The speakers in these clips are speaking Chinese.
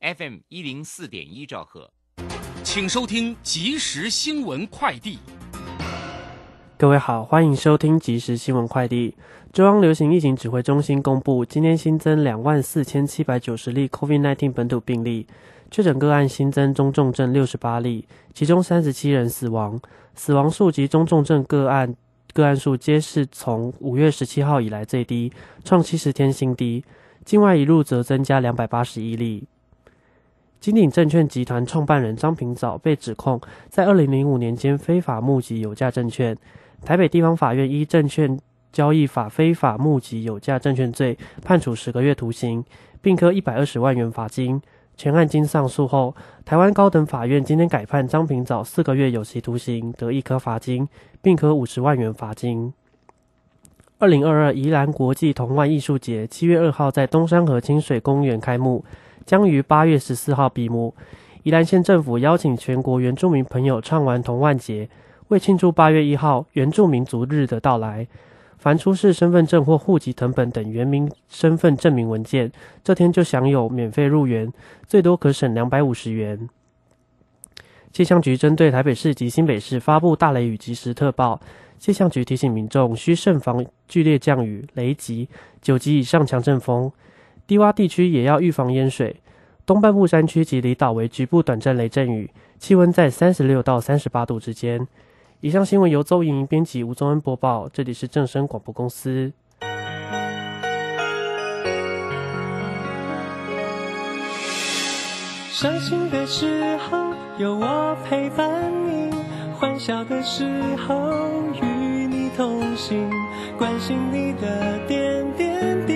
FM 一零四点一兆赫，请收听即时新闻快递。各位好，欢迎收听即时新闻快递。中央流行疫情指挥中心公布，今天新增两万四千七百九十例 COVID-19 本土病例，确诊个案新增中重症六十八例，其中三十七人死亡，死亡数及中重症个案个案数皆是从五月十七号以来最低，创七十天新低。境外一路则增加两百八十一例。金鼎证券集团创办人张平藻被指控在二零零五年间非法募集有价证券，台北地方法院依证券。交易法非法募集有价证券罪，判处十个月徒刑，并科一百二十万元罚金。全案经上诉后，台湾高等法院今天改判张平藻四个月有期徒刑，得一颗罚金，并科五十万元罚金。二零二二宜兰国际童玩艺术节七月二号在东山河清水公园开幕，将于八月十四号闭幕。宜兰县政府邀请全国原住民朋友畅玩童玩节，为庆祝八月一号原住民族日的到来。凡出示身份证或户籍成本等原名身份证明文件，这天就享有免费入园，最多可省两百五十元。气象局针对台北市及新北市发布大雷雨及时特报，气象局提醒民众需慎防剧烈降雨、雷击、九级以上强阵风，低洼地区也要预防淹水。东半部山区及离岛为局部短暂雷阵雨，气温在三十六到三十八度之间。以上新闻由邹莹莹编辑，吴宗恩播报。这里是正声广播公司。伤心的时候有我陪伴你，欢笑的时候与你同行，关心你的点点滴。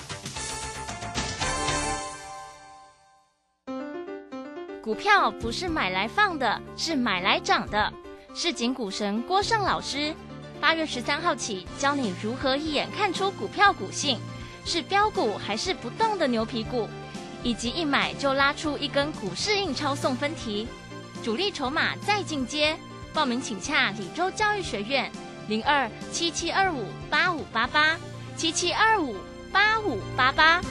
股票不是买来放的，是买来涨的。市井股神郭胜老师，八月十三号起教你如何一眼看出股票股性，是标股还是不动的牛皮股，以及一买就拉出一根股市印钞送分题，主力筹码再进阶。报名请洽李州教育学院零二七七二五八五八八七七二五八五八八。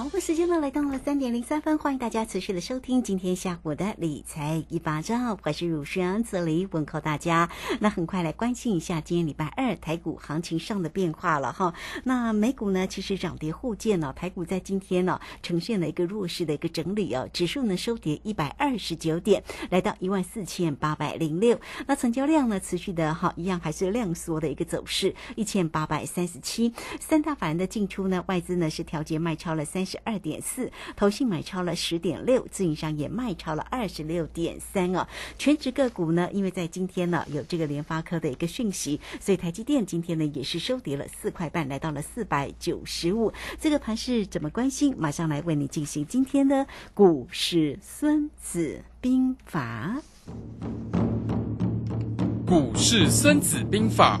好，我时间呢来到了三点零三分，欢迎大家持续的收听今天下午的理财一巴掌，我是乳轩这里问候大家。那很快来关心一下今天礼拜二台股行情上的变化了哈。那美股呢，其实涨跌互见呢，台股在今天呢呈现了一个弱势的一个整理哦，指数呢收跌一百二十九点，来到一万四千八百零六。那成交量呢持续的哈，一样还是量缩的一个走势，一千八百三十七。三大法人的进出呢，外资呢是调节卖超了三。十二点四，投信买超了十点六，自营商也卖超了二十六点三哦。全职个股呢，因为在今天呢有这个联发科的一个讯息，所以台积电今天呢也是收跌了四块半，来到了四百九十五。这个盘是怎么关心？马上来为你进行今天的股市孙子兵法。股市孙子兵法。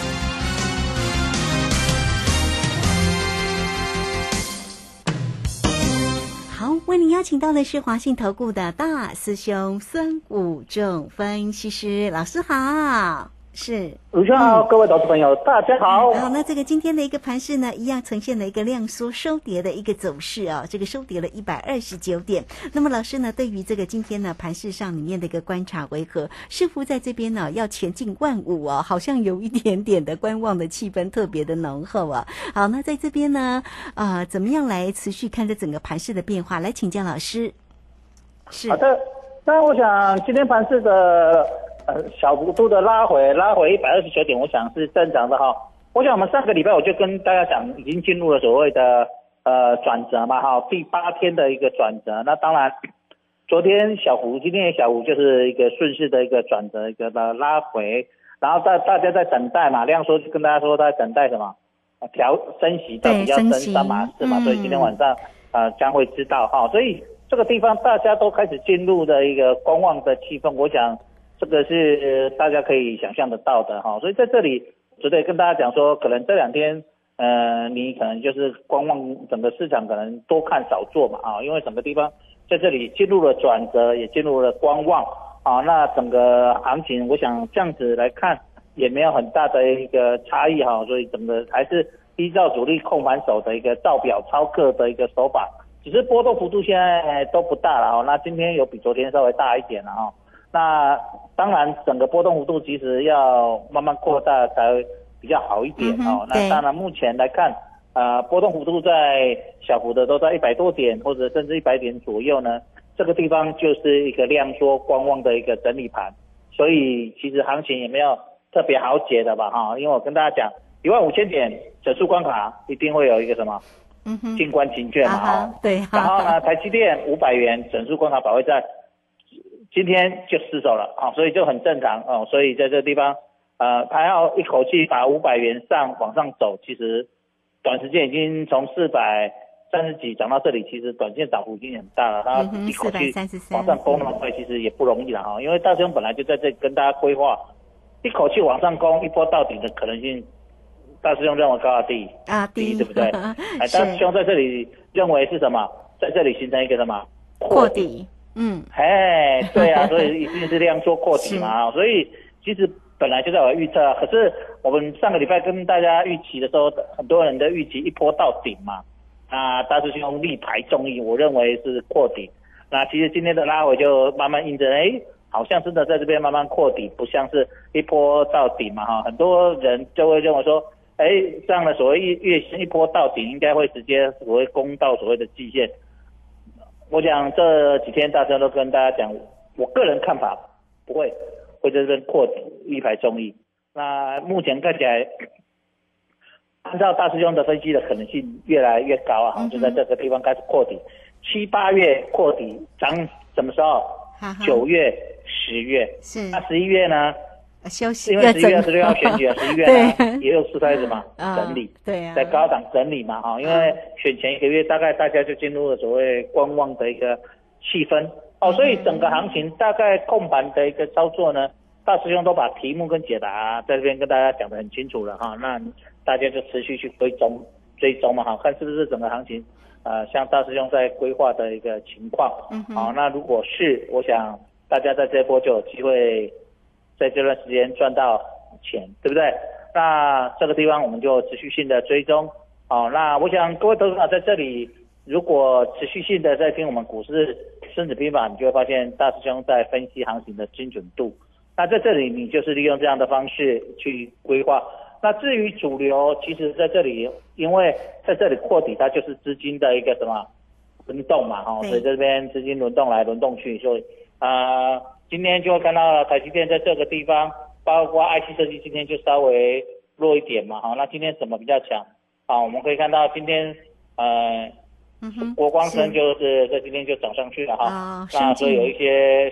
为您邀请到的是华信投顾的大师兄孙武仲分析师老师好，是。卢兄好，各位投资朋友，大家好。好，那这个今天的一个盘势呢，一样呈现了一个量缩收跌的一个走势啊，这个收跌了一百二十九点。那么老师呢，对于这个今天呢盘势上里面的一个观察为何？似乎在这边呢要前进万五啊，好像有一点点的观望的气氛特别的浓厚啊。好，那在这边呢，啊，怎么样来持续看这整个盘势的变化？来请教老师。是好的，那我想今天盘市的呃小幅度的拉回，拉回一百二十九点，我想是正常的哈。我想我们上个礼拜我就跟大家讲，已经进入了所谓的呃转折嘛哈，第八天的一个转折。那当然，昨天小幅，今天小幅，就是一个顺势的一个转折，一个的拉回。然后大大家在等待嘛，量说就跟大家说在等待什么调升息到底要升三码四码，所以今天晚上啊将会知道哈，所以。这个地方大家都开始进入的一个观望的气氛，我想这个是大家可以想象得到的哈。所以在这里，值得跟大家讲说，可能这两天，呃，你可能就是观望整个市场，可能多看少做嘛啊，因为整个地方在这里进入了转折，也进入了观望啊。那整个行情，我想这样子来看，也没有很大的一个差异哈。所以整个还是依照主力控盘手的一个照表操课的一个手法。只是波动幅度现在都不大了哦，那今天有比昨天稍微大一点了哦。那当然，整个波动幅度其实要慢慢扩大才比较好一点哦。那当然，目前来看，啊，波动幅度在小幅的都在一百多点或者甚至一百点左右呢。这个地方就是一个量缩观望的一个整理盘，所以其实行情也没有特别好解的吧哈。因为我跟大家讲，一万五千点整数关卡一定会有一个什么？嗯哼，静观情卷嘛哈，对，然后呢，台积电五百元整数关卡保卫战，今天就失手了啊，所以就很正常哦，所以在这个地方，呃，他要一口气把五百元上往上走，其实短时间已经从四百三十几涨到这里，其实短线涨幅已经很大了，他一口气往上攻那么快，其实也不容易了哈，因为大兄本来就在这跟大家规划，一口气往上攻一波到底的可能性。大师兄认为高啊低啊低对不对？哎，大师兄在这里认为是什么？在这里形成一个什么扩底？嗯，哎，对啊，所以一定是这样做扩底嘛。所以其实本来就在我预测，可是我们上个礼拜跟大家预期的时候，很多人的预期一波到顶嘛。啊，大师兄力排众议，我认为是扩底。那其实今天的拉回就慢慢印证，哎，好像真的在这边慢慢扩底，不像是一波到顶嘛哈。很多人就会认为说。哎，这样的所谓月月线一波到顶，应该会直接所谓攻到所谓的季线。我讲这几天大家都跟大家讲，我个人看法不会会在这边扩底一排中意。那目前看起来，按照大师兄的分析的可能性越来越高啊，就在这个地方开始扩底。七八月扩底涨什么时候？九月、十月。是。那十一月呢？休息，因为十一月十六号选举啊，十一月呢也有出差子嘛，整理，对啊，在高档整理嘛哈，因为选前一个月大概大家就进入了所谓观望的一个气氛哦，所以整个行情大概控盘的一个操作呢，大师兄都把题目跟解答在这边跟大家讲得很清楚了哈，那大家就持续去追踪追踪嘛哈，看是不是整个行情呃像大师兄在规划的一个情况，好，那如果是，我想大家在这波就有机会。在这段时间赚到钱，对不对？那这个地方我们就持续性的追踪。哦，那我想各位投资者在这里，如果持续性的在听我们股市孙子兵法，你就会发现大师兄在分析行情的精准度。那在这里，你就是利用这样的方式去规划。那至于主流，其实在这里，因为在这里扩底，它就是资金的一个什么轮动嘛，哈，所以这边资金轮动来轮动去，所以啊。今天就看到台积电在这个地方，包括 IC 设计今天就稍微弱一点嘛，好，那今天什么比较强？啊，我们可以看到今天，呃，国光生就是在今天就涨上去了哈，那所以有一些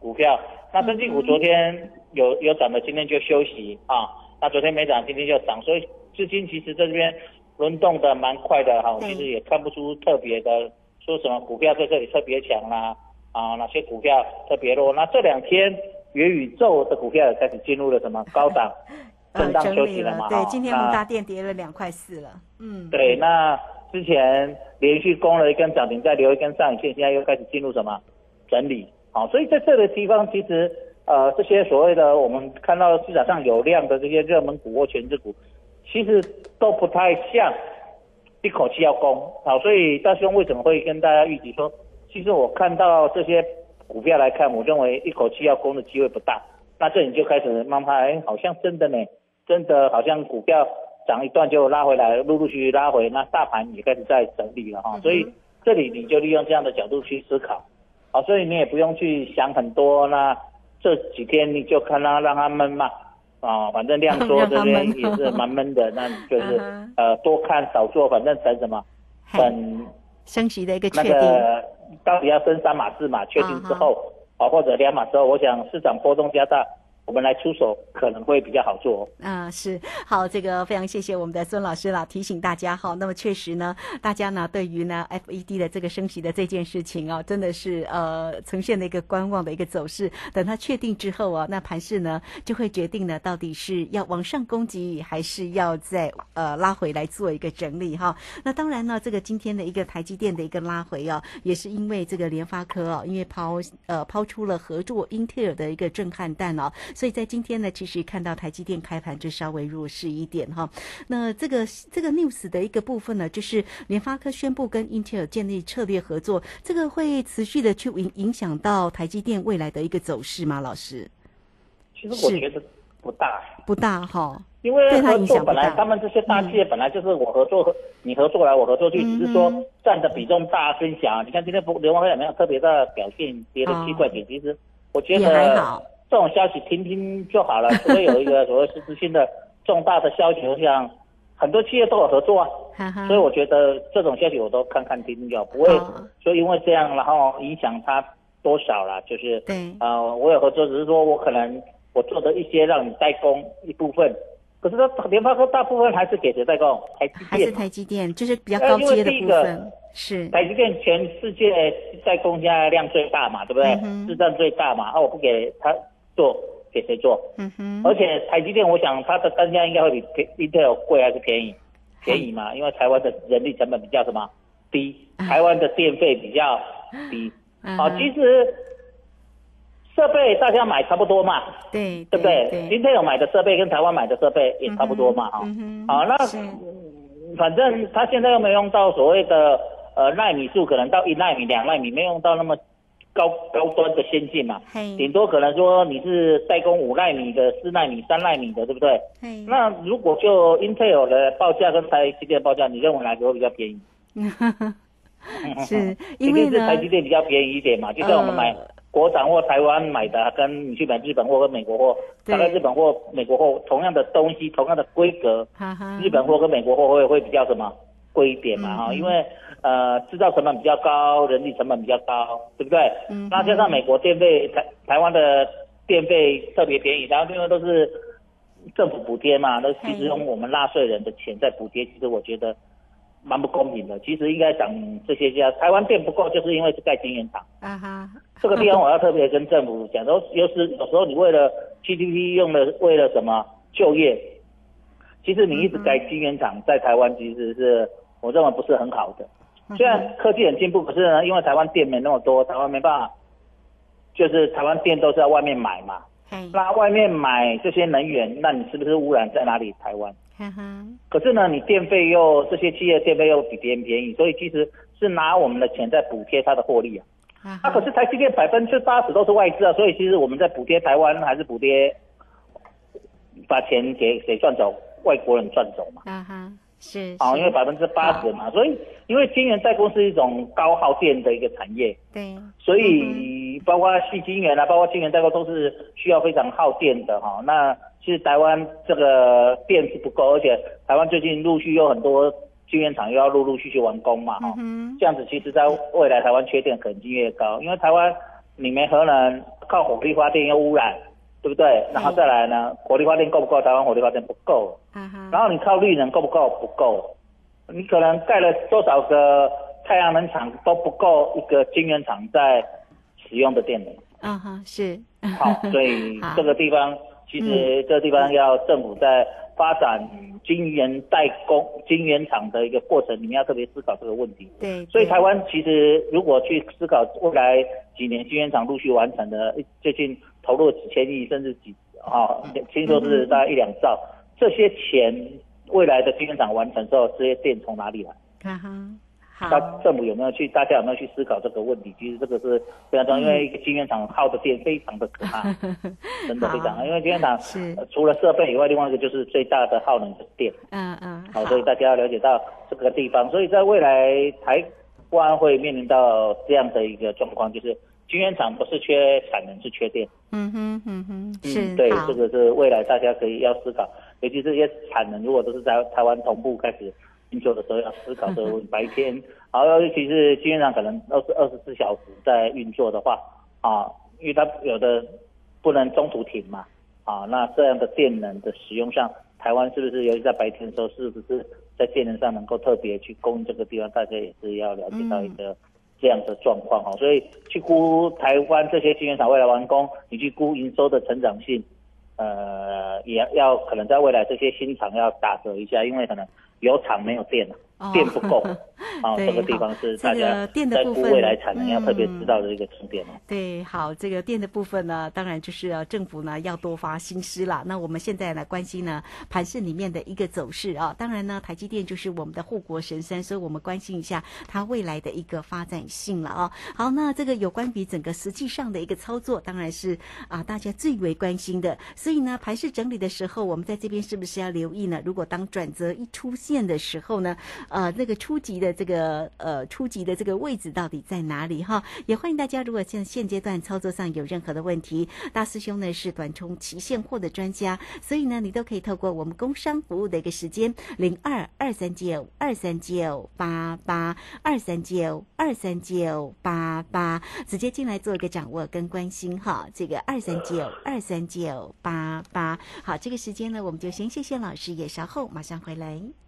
股票，那升技股昨天有有涨的，今天就休息啊，那昨天没涨，今天就涨，所以资金其实在这边轮动的蛮快的哈，其实也看不出特别的说什么股票在这里特别强啦。啊，哪些股票特别弱？那这两天元宇宙的股票也开始进入了什么高档 震荡休息了嘛？对，今天宏大电跌了两块四了。嗯，对，那之前连续攻了一根涨停，再留一根上影线，现在又开始进入什么整理？好，所以在这个地方，其实呃这些所谓的我们看到市场上有量的这些热门股或全值股，其实都不太像一口气要攻好，所以大兄为什么会跟大家预计说，其实我看到这些股票来看，我认为一口气要攻的机会不大。那这里就开始慢慢，哎，好像真的呢，真的好像股票涨一段就拉回来，陆陆续续拉回，那大盘也开始在整理了哈。所以这里你就利用这样的角度去思考，好，所以你也不用去想很多。那这几天你就看它让它闷嘛，啊，反正量缩这边也是蛮闷的，那你就是呃多看少做，反正等什么，等升息的一个确定，那个到底要升三码四码确定之后。啊，或者两码之后，我想市场波动加大。我们来出手可能会比较好做啊，是好，这个非常谢谢我们的孙老师了，提醒大家哈。那么确实呢，大家呢对于呢 FED 的这个升息的这件事情哦，真的是呃呈现了一个观望的一个走势。等它确定之后啊，那盘势呢就会决定呢到底是要往上攻击，还是要再呃拉回来做一个整理哈。那当然呢，这个今天的一个台积电的一个拉回啊，也是因为这个联发科啊，因为抛呃抛出了合作英特尔的一个震撼弹哦。所以在今天呢，其实看到台积电开盘就稍微弱势一点哈。那这个这个 news 的一个部分呢，就是联发科宣布跟英特尔建立策略合作，这个会持续的去影影响到台积电未来的一个走势吗？老师？其实我觉得不大，不大哈。因为合作本来他们这些大企业本来就是我合作，你合作来我合作去，只是说占的比重大分小。你看今天不联发科也没有特别的表现，跌了七块钱？其实我觉得还好。这种消息听听就好了，除非有一个所谓实质性的重大的消息，我想很多企业都有合作啊，所以我觉得这种消息我都看看听听就好，不会说因为这样然后影响他多少了，就是对，呃，我有合作，只是说我可能我做的一些让你代工一部分，可是它联发科大部分还是给谁代工？台积电，还是台积电，就是比较高阶的部分。是台积电全世界代工现在量最大嘛，对不对？市占最大嘛，啊，我不给他。做给谁做？嗯哼，而且台积电，我想它的单价应该会比 Intel 贵还是便宜？便宜嘛，因为台湾的人力成本比较什么低，台湾的电费比较低。好，其实设备大家买差不多嘛，对对不对？Intel 买的设备跟台湾买的设备也差不多嘛，哈。好，那反正他现在又没用到所谓的呃纳米数，可能到一纳米、两纳米，没用到那么。高高端的先进嘛，顶多可能说你是代工五纳米的、四纳米、三纳米的，对不对？那如果就 Intel 的报价跟台积电报价，你认为哪个会比较便宜？是，因为是台积电比较便宜一点嘛。就像我们买国产或台湾买的，跟你去买日本货跟美国货，大概日本货、美国货同样的东西、同样的规格，日本货跟美国货会会比较什么贵一点嘛？哈，因为。呃，制造成本比较高，人力成本比较高，对不对？嗯。那加上美国电费，台台湾的电费特别便宜，然后另外都是政府补贴嘛，那其实用我们纳税人的钱在补贴，其实我觉得蛮不公平的。其实应该讲这些家，台湾电不够，就是因为是盖晶圆厂。啊哈。这个地方我要特别跟政府讲，都有时有时候你为了 GDP 用的为了什么就业，其实你一直盖晶圆厂在台湾，其实是我认为不是很好的。虽然科技很进步，可是呢，因为台湾店没那么多，台湾没办法，就是台湾店都是在外面买嘛。那外面买这些能源，那你是不是污染在哪里？台湾。可是呢，你电费又这些企业电费又比别人便宜，所以其实是拿我们的钱在补贴它的获利啊。啊。可是台积电百分之八十都是外资啊，所以其实我们在补贴台湾还是补贴，把钱给谁赚走？外国人赚走嘛。啊哈。是，啊，因为百分之八十嘛，所以因为晶圆代工是一种高耗电的一个产业，对，所以包括细晶圆啊，包括晶圆代工都是需要非常耗电的哈。那其实台湾这个电是不够，而且台湾最近陆续有很多晶圆厂又要陆陆续续完工嘛，哈，这样子其实在未来台湾缺电可能性越高，因为台湾里面核能靠火力发电又污染。对不对？然后再来呢？火力发电够不够？台湾火力发电不够。然后你靠绿能够不够？不够。你可能盖了多少个太阳能厂都不够一个晶圆厂在使用的电能。啊哈，是。好，所以这个地方其实这个地方要政府在发展晶圆代工、晶圆厂的一个过程，你们要特别思考这个问题。对。所以台湾其实如果去思考未来几年晶圆厂陆续完成的，最近投入几千亿甚至几啊，听说是大概一两兆，这些钱未来的晶圆厂完成之后，这些电从哪里来？哈哈，好那，政府有没有去？大家有没有去思考这个问题？其实这个是非常重要，因为一个晶圆厂耗的电非常的可怕，真的非常。好因为晶圆厂是呃除了设备以外，另外一个就是最大的耗能的电。嗯嗯，好，所以大家要了解到这个地方。所以在未来台湾会面临到这样的一个状况，就是晶圆厂不是缺产能，是缺电。嗯哼嗯哼，是嗯，对，这个是未来大家可以要思考，尤其这些产能如果都是在台湾同步开始运作的时候，要思考这个问题。白天，然后尤其是晶圆厂可能二十二十四小时在运作的话，啊，因为它有的不能中途停嘛，啊，那这样的电能的使用上，台湾是不是尤其在白天的时候，是不是在电能上能够特别去供应这个地方？大家也是要了解到一个。这样的状况哈，所以去估台湾这些晶圆厂未来完工，你去估营收的成长性，呃，也要可能在未来这些新厂要打折一下，因为可能有厂没有电了，哦。电不够 啊，对这个地方是这大家个电的在估部分未来产能要特别嗯知道的一个重点哦。对，好，这个电的部分呢，当然就是要政府呢要多发心思啦。那我们现在来关心呢盘市里面的一个走势啊，当然呢台积电就是我们的护国神山，所以我们关心一下它未来的一个发展性了啊。好，那这个有关于整个实际上的一个操作，当然是啊大家最为关心的。所以呢盘市整理的时候，我们在这边是不是要留意呢？如果当转折一出现的时候呢，呃，那个初级的这个呃初级的这个位置到底在哪里哈？也欢迎大家，如果现现阶段操作上有任何的问题，大师兄呢是短冲期现货的专家，所以呢你都可以透过我们工商服务的一个时间零二二三九二三九八八二三九二三九八八，直接进来做一个掌握跟关心哈。这个二三九二三九八八，好，这个时间呢我们就先谢谢老师，也稍后马上回来。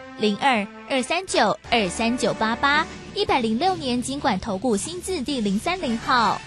零二二三九二三九八八，一百零六年经管投顾新字第零三零号。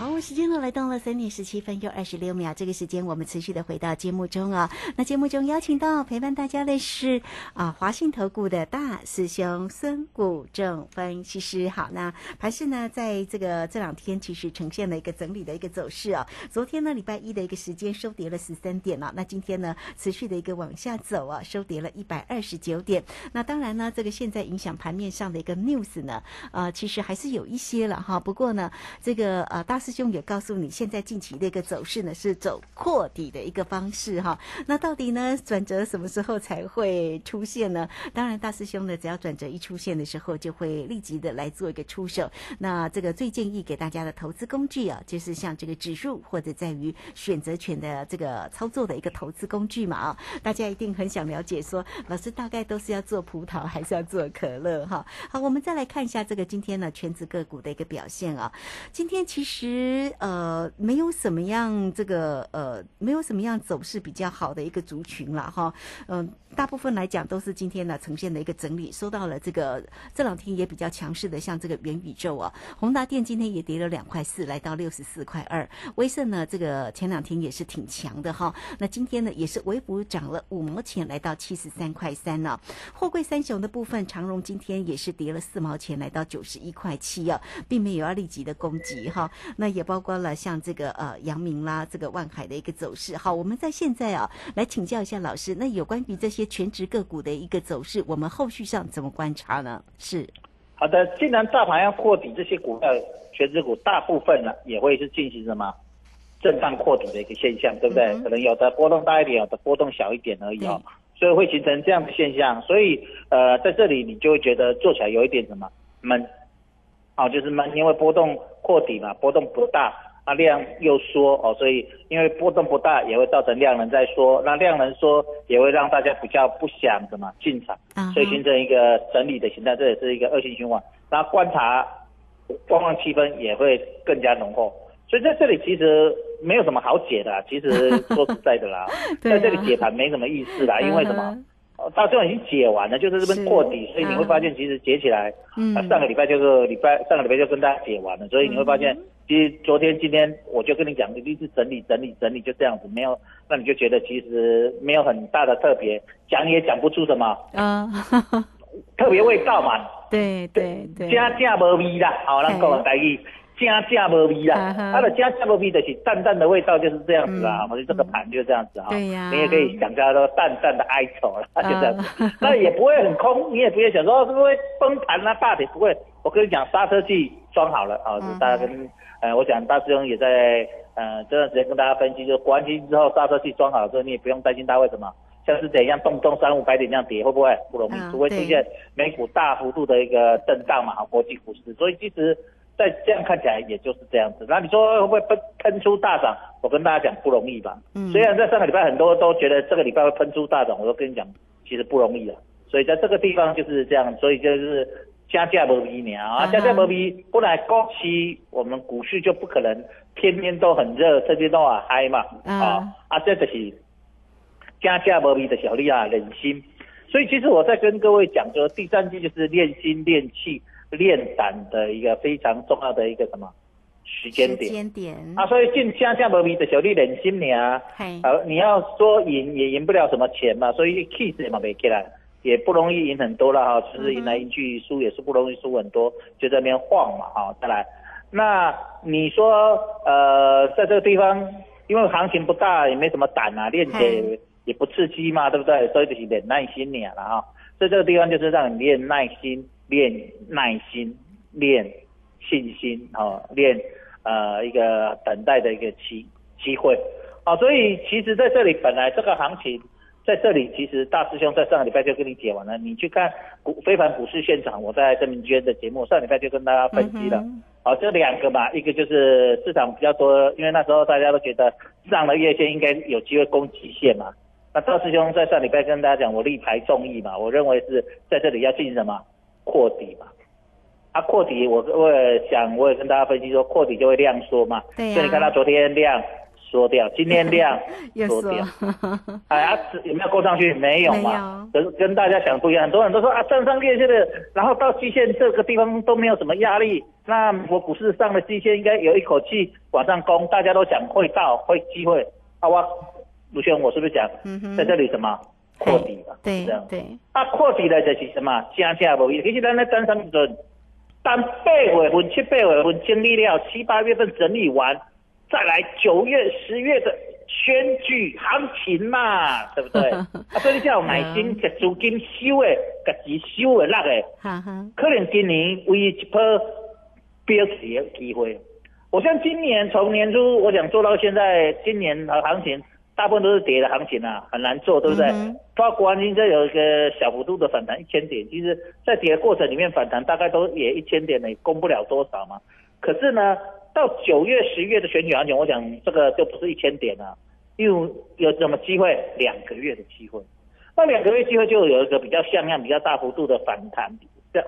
好，时间呢来到了三点十七分又二十六秒，这个时间我们持续的回到节目中啊。那节目中邀请到陪伴大家的是啊华信投顾的大师兄孙谷正分析师。好，那盘市呢在这个这两天其实呈现了一个整理的一个走势啊。昨天呢礼拜一的一个时间收跌了十三点了、那今天呢持续的一个往下走啊，收跌了一百二十九点。那当然呢，这个现在影响盘面上的一个 news 呢，呃，其实还是有一些了哈。不过呢，这个呃大师师兄也告诉你，现在近期的一个走势呢是走扩底的一个方式哈。那到底呢转折什么时候才会出现呢？当然，大师兄呢只要转折一出现的时候，就会立即的来做一个出手。那这个最建议给大家的投资工具啊，就是像这个指数或者在于选择权的这个操作的一个投资工具嘛啊，大家一定很想了解说，老师大概都是要做葡萄还是要做可乐哈？好，我们再来看一下这个今天呢全指个股的一个表现啊。今天其实其实呃没有什么样这个呃没有什么样走势比较好的一个族群了哈，嗯、大部分来讲都是今天呢呈现的一个整理，收到了这个这两天也比较强势的，像这个元宇宙啊，宏达电今天也跌了两块四，来到六十四块二，威盛呢这个前两天也是挺强的哈，那今天呢也是微幅涨了五毛钱，来到七十三块三呢。货柜三雄的部分，长荣今天也是跌了四毛钱，来到九十一块七啊，并没有要立即的攻击哈。那也包括了像这个呃阳明啦，这个万海的一个走势。好，我们在现在啊来请教一下老师，那有关于这些全职个股的一个走势，我们后续上怎么观察呢？是好的，既然大盘要破底，这些股票全指股大部分呢也会是进行什么震荡扩底的一个现象，对不对？嗯可能有的波动大一点，有的波动小一点而已哦，所以会形成这样的现象。所以呃，在这里你就会觉得做起来有一点什么闷，哦，就是闷，因为波动扩底嘛，波动不大。啊，量又缩哦，所以因为波动不大，也会造成量能在缩，那量能缩也会让大家比较不想什么进场，啊所以形成一个整理的形态，这也是一个恶性循环。那观察观望气氛也会更加浓厚。所以在这里其实没有什么好解的啊，其实说实在的啦，啊在这里解盘没什么意思啦，因为什么？嗯呃到最后已经解完了，就是这是边破底，所以你会发现其实解起来，嗯。啊，上个礼拜就是礼拜上个礼拜就跟大家解完了，所以你会发现，其实昨天今天我就跟你讲，一定是整理整理整理就这样子，没有，那你就觉得其实没有很大的特别，讲也讲不出什么。啊，特别味道嘛，对对对，正正无味啦，好，咱讲台语，正正无味啦，啊它的加价无味就是淡淡的味道就是这样子啦，嗯我觉得这个盘就这样子啊，对呀。你也可以想象说淡淡的哀愁了，就这样子。啊，那也不会很空，你也不会想说会不会崩盘啊，大跌不会，我跟你讲刹车器装好了啊，嗯大家跟呃，我想大师兄也在呃这段时间跟大家分析，就是国安基金之后刹车器装好了之后，你也不用担心它会什么。像是怎样动不动三五百点这样跌，会不会？不容易？嗯除非出对。现美股大幅度的一个震荡嘛，国际股市，所以其实，在这样看起来也就是这样子。那你说会不会喷喷出大涨？我跟大家讲不容易吧。嗯虽然在上个礼拜很多都觉得这个礼拜会喷出大涨，我都跟你讲，其实不容易了。所以在这个地方就是这样，所以就是加价不比你啊，加价不比，不然高期我们股市就不可能天天都很热，天天都很嗨嘛，嗯啊啊，这就是加价无味的小利啊，忍心。所以其实我在跟各位讲说，第三季就是练心、练气、练胆的一个非常重要的一个什么时间点时点间点啊。所以进下下无味的小弟忍心你啊，嘿，呃，你要说赢也赢不了什么钱嘛，所以 kiss 嘛没起来，也不容易赢很多了哈，就是赢来赢去输也是不容易输很多，就在那边晃嘛哈。再来，那你说呃，在这个地方，因为行情不大，也没什么胆啊，练起来也也不刺激嘛，对不对？所以就是练耐心点了哈。所以这个地方就是让你练耐心、练耐心、练信心哦，练呃一个等待的一个机机会。啊，所以其实在这里本来这个行情在这里，其实大师兄在上个礼拜就跟你解完了。你去看股非凡股市现场，我在郑明娟的节目上礼拜就跟大家分析了。嗯好、这两个嘛，一个就是市场比较多，因为那时候大家都觉得上了月线应该有机会攻极限嘛。那大师兄在上礼拜跟大家讲，我力排众议嘛，我认为是在这里要进行什么扩底嘛。啊，扩底我我也想，我也跟大家分析说，扩底就会量缩嘛。所以你看它昨天量缩掉，今天量缩掉。哎啊，有没有勾上去？没有没嘛，跟跟大家想不一样。很多人都说啊，站上月线的，然后到季线这个地方都没有什么压力。那我股市上的季线应该有一口气往上攻，大家都想会到，会机会。啊，我卢轩，我是不是讲在这里什么扩底嘛？对这样。对，啊，扩底的就是什么加价无意。其实咱咧等什么阵？等八月份、七八月份经历了七八月份整理完，再来九月、十月的选举行情嘛，对不对？啊，所以你才有耐心，给资金收的，给钱收的落的。哈哈，可能今年唯一一波标起的机会。我像今年从年初我想做到现在，今年的行情大部分都是跌的行情啊，很难做，对不对？包括国安基金这有一个小幅度的反弹一千点，其实在跌的过程里面反弹大概都也一千点呢，也攻不了多少嘛。可是呢，到九月、十月的选举行情，我想这个就不是一千点了，因为有什么机会？两个月的机会。那两个月机会就有一个比较像样、比较大幅度的反弹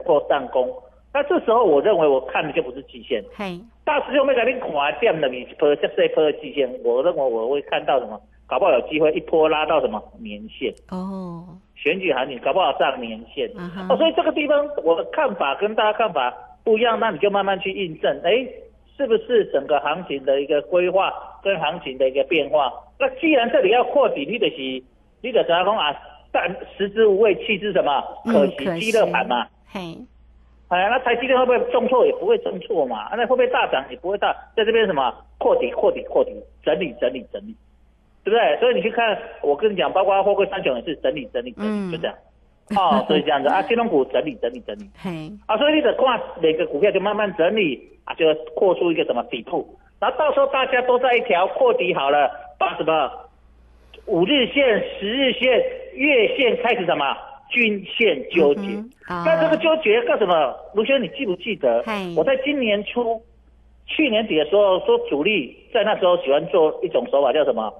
或上攻。那这时候我认为我看的就不是极限，嘿，大师兄没给你看点的你波这这波的季线，我认为我会看到什么？搞不好有机会一波拉到什么年线，哦，选举行情搞不好上年线。嗯哼哦，所以这个地方我的看法跟大家看法不一样，那你就慢慢去印证，哎，是不是整个行情的一个规划跟行情的一个变化？那既然这里要扩底，你得是你得怎样讲啊？但食之无味，弃之什么？可惜嗯鸡肋盘嘛。嘿，哎呀，那台积电会不会重挫？也不会重挫嘛。啊那会不会大涨？也不会大。在这边什么扩底、扩底、扩底，整理、整理、整理，对不对？所以你去看，我跟你讲，包括货柜三雄也是整理、整理、整理，嗯就这样。哦，所以这样子啊，金融股整理、整理、整理。嘿，啊，所以你得看每个股票就慢慢整理啊，就扩出一个什么底部，然后到时候大家都在一条扩底好了，把什么五日线、十日线、月线开始什么均线纠结。啊那这个纠结干什么？卢轩，你记不记得？我在今年初、去年底的时候说，主力在那时候喜欢做一种手法叫什么？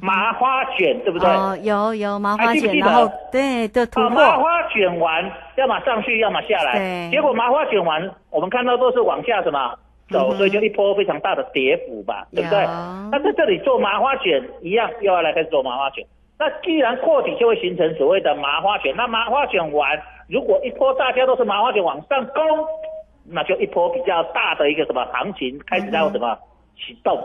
麻花卷，对不对？哦，有有麻花卷，记不记得？然后对的突啊，麻，花卷完，要么上去，要么下来。对。结果麻花卷完，我们看到都是往下什么走，嗯所以就一波非常大的跌幅吧，对不对？有？那在这里做麻花卷一样，又要来开始做麻花卷。那既然扩底就会形成所谓的麻花卷，那麻花卷完，如果一波大家都是麻花卷往上攻，那就一波比较大的一个什么行情开始要什么启动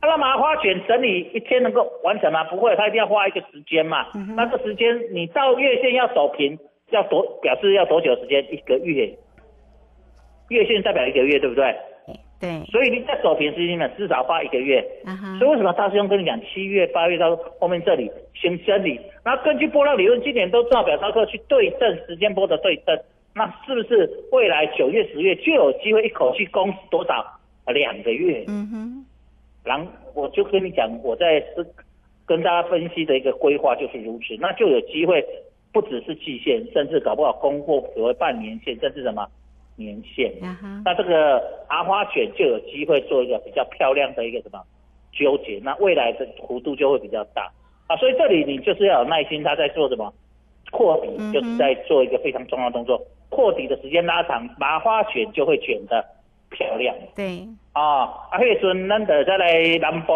嘛。那麻花卷整理一天能够完成吗？不会，他一定要花一个时间嘛。那这时间你到月线要走平，要多表示要多久时间？一个月，月线代表一个月，对不对？对，所以你在走平时间呢，至少花一个月。所以为什么大师兄跟你讲七月、八月到后面这里先整理？然后根据波浪理论，今年都照表操课去对称时间波的对称，那是不是未来九月、十月就有机会一口气攻多少？两个月。嗯哼，然后我就跟你讲，我在是跟大家分析的一个规划就是如此，那就有机会不只是季线，甚至搞不好攻过所谓半年线，甚至什么年线。啊哈，那这个麻花卷就有机会做一个比较漂亮的一个什么纠结，那未来的幅度就会比较大啊。所以这里你就是要有耐心，他在做什么扩底就是在做一个非常重要的动作，扩底的时间拉长，麻花卷就会卷得漂亮。对，啊，啊，迄阵咱就再来南部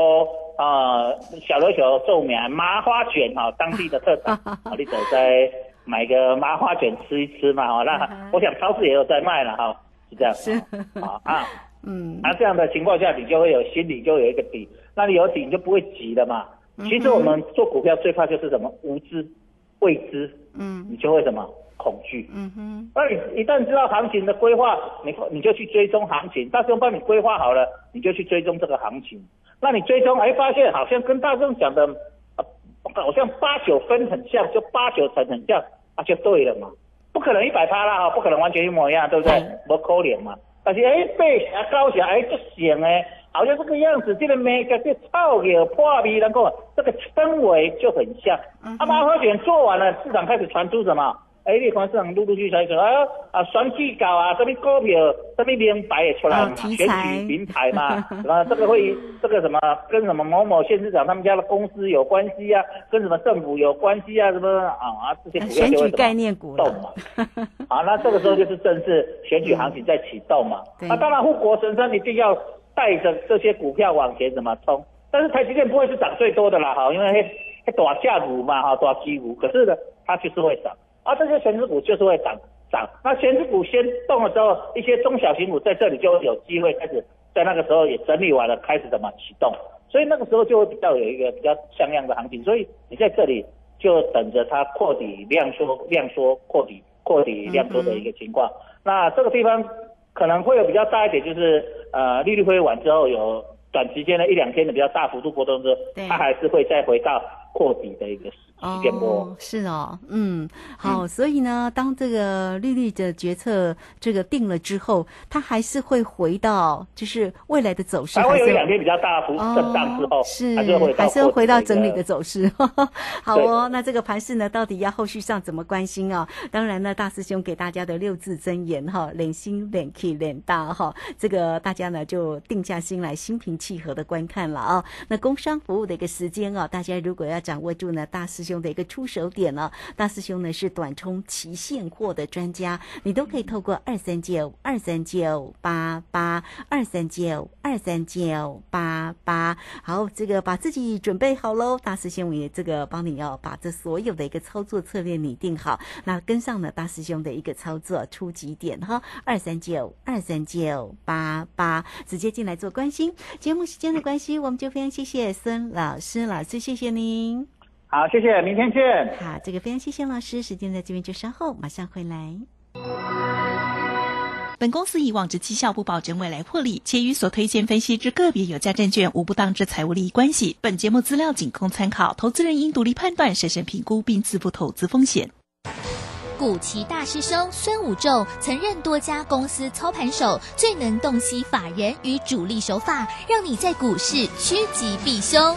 啊，小琉球著名的麻花卷啊、当地的特产，啊，你就再买个麻花卷吃一吃嘛，哈、那嗯哼。我想超市也有在卖了哈、是这样，是，啊啊，嗯，那这样的情况下，你就会有心里就有一个底，那你有底你就不会急了嘛。其实我们做股票最怕就是什么无知、未知，嗯。你就会什么恐惧。嗯哼，那你一旦知道行情的规划，你你就去追踪行情。大师兄帮你规划好了，你就去追踪这个行情。那你追踪，哎，发现好像跟大众讲的，啊，好像八九分很像，就八九成很像，啊，就对了嘛。不可能一百趴啦，哈，不可能完全一模一样，对不对嗯？不可能嘛。但是哎，背啊高成，哎，就行哎，好像这个样子，这个每个这臭有破皮，能够这个氛围就很像。啊，麻花卷做完了，市场开始传出什么？哎，你看市场陆陆续续传出啊啊，选举稿啊，什么股票，什么名牌也出来嘛，选举名牌嘛，啊，这个会这个什么跟什么某某县市长他们家的公司有关系啊，跟什么政府有关系啊，什么啊啊这些股票就会概念股动了嘛。，啊，那这个时候就是正式选举行情在启动嘛。对。那、当然护国神山一定要带着这些股票往前怎么冲，但是台积电不会是涨最多的啦，哈，因为大价股嘛，哈，大基股，可是呢，它就是会涨，啊，这些全指股就是会涨涨。那全指股先动的时候，一些中小型股在这里就有机会开始在那个时候也整理完了，开始怎么启动，所以那个时候就会比较有一个比较像样的行情，所以你在这里就等着它扩底量缩、量缩、扩底、扩底、量缩的一个情况。那这个地方可能会有比较大一点，就是呃利率会完之后有短时间的一两天的比较大幅度波动之后，它还是会再回到扩底的一个哦，是哦，嗯，好，所以呢，当这个利率的决策这个定了之后，它还是会回到就是未来的走势，还会有是两天比较大幅震荡之后，哦、是还是会还是回到整理的的走势。好哦，那这个盘势呢，到底要后续上怎么关心啊？当然呢，大师兄给大家的六字真言哈，脸心脸 key 脸大哈，这个大家呢就定下心来，心平气和的观看了啊。那工商服务的一个时间啊，大家如果要掌握住呢，大师兄的一个出手点呢，大师兄呢是短冲期现货的专家，你都可以透过二三九二三九八八二三九二三九八八，好，这个把自己准备好喽，大师兄也这个帮你要把这所有的一个操作策略拟定好，那跟上了大师兄的一个操作初级点哈，二三九二三九八八，直接进来做关心。节目时间的关系，我们就非常谢谢孙老师，老师谢谢您。好，谢谢，明天见。好，这个非常谢谢老师，时间在这边就稍后马上回来。本公司以往之绩效不保证未来获利，且与所推荐分析之个别有价证券无不当之财务利益关系。本节目资料仅供参考，投资人应独立判断、审慎评估并自负投资风险。古奇大师兄孙武仲曾任多家公司操盘手，最能洞悉法人与主力手法，让你在股市趋吉避凶。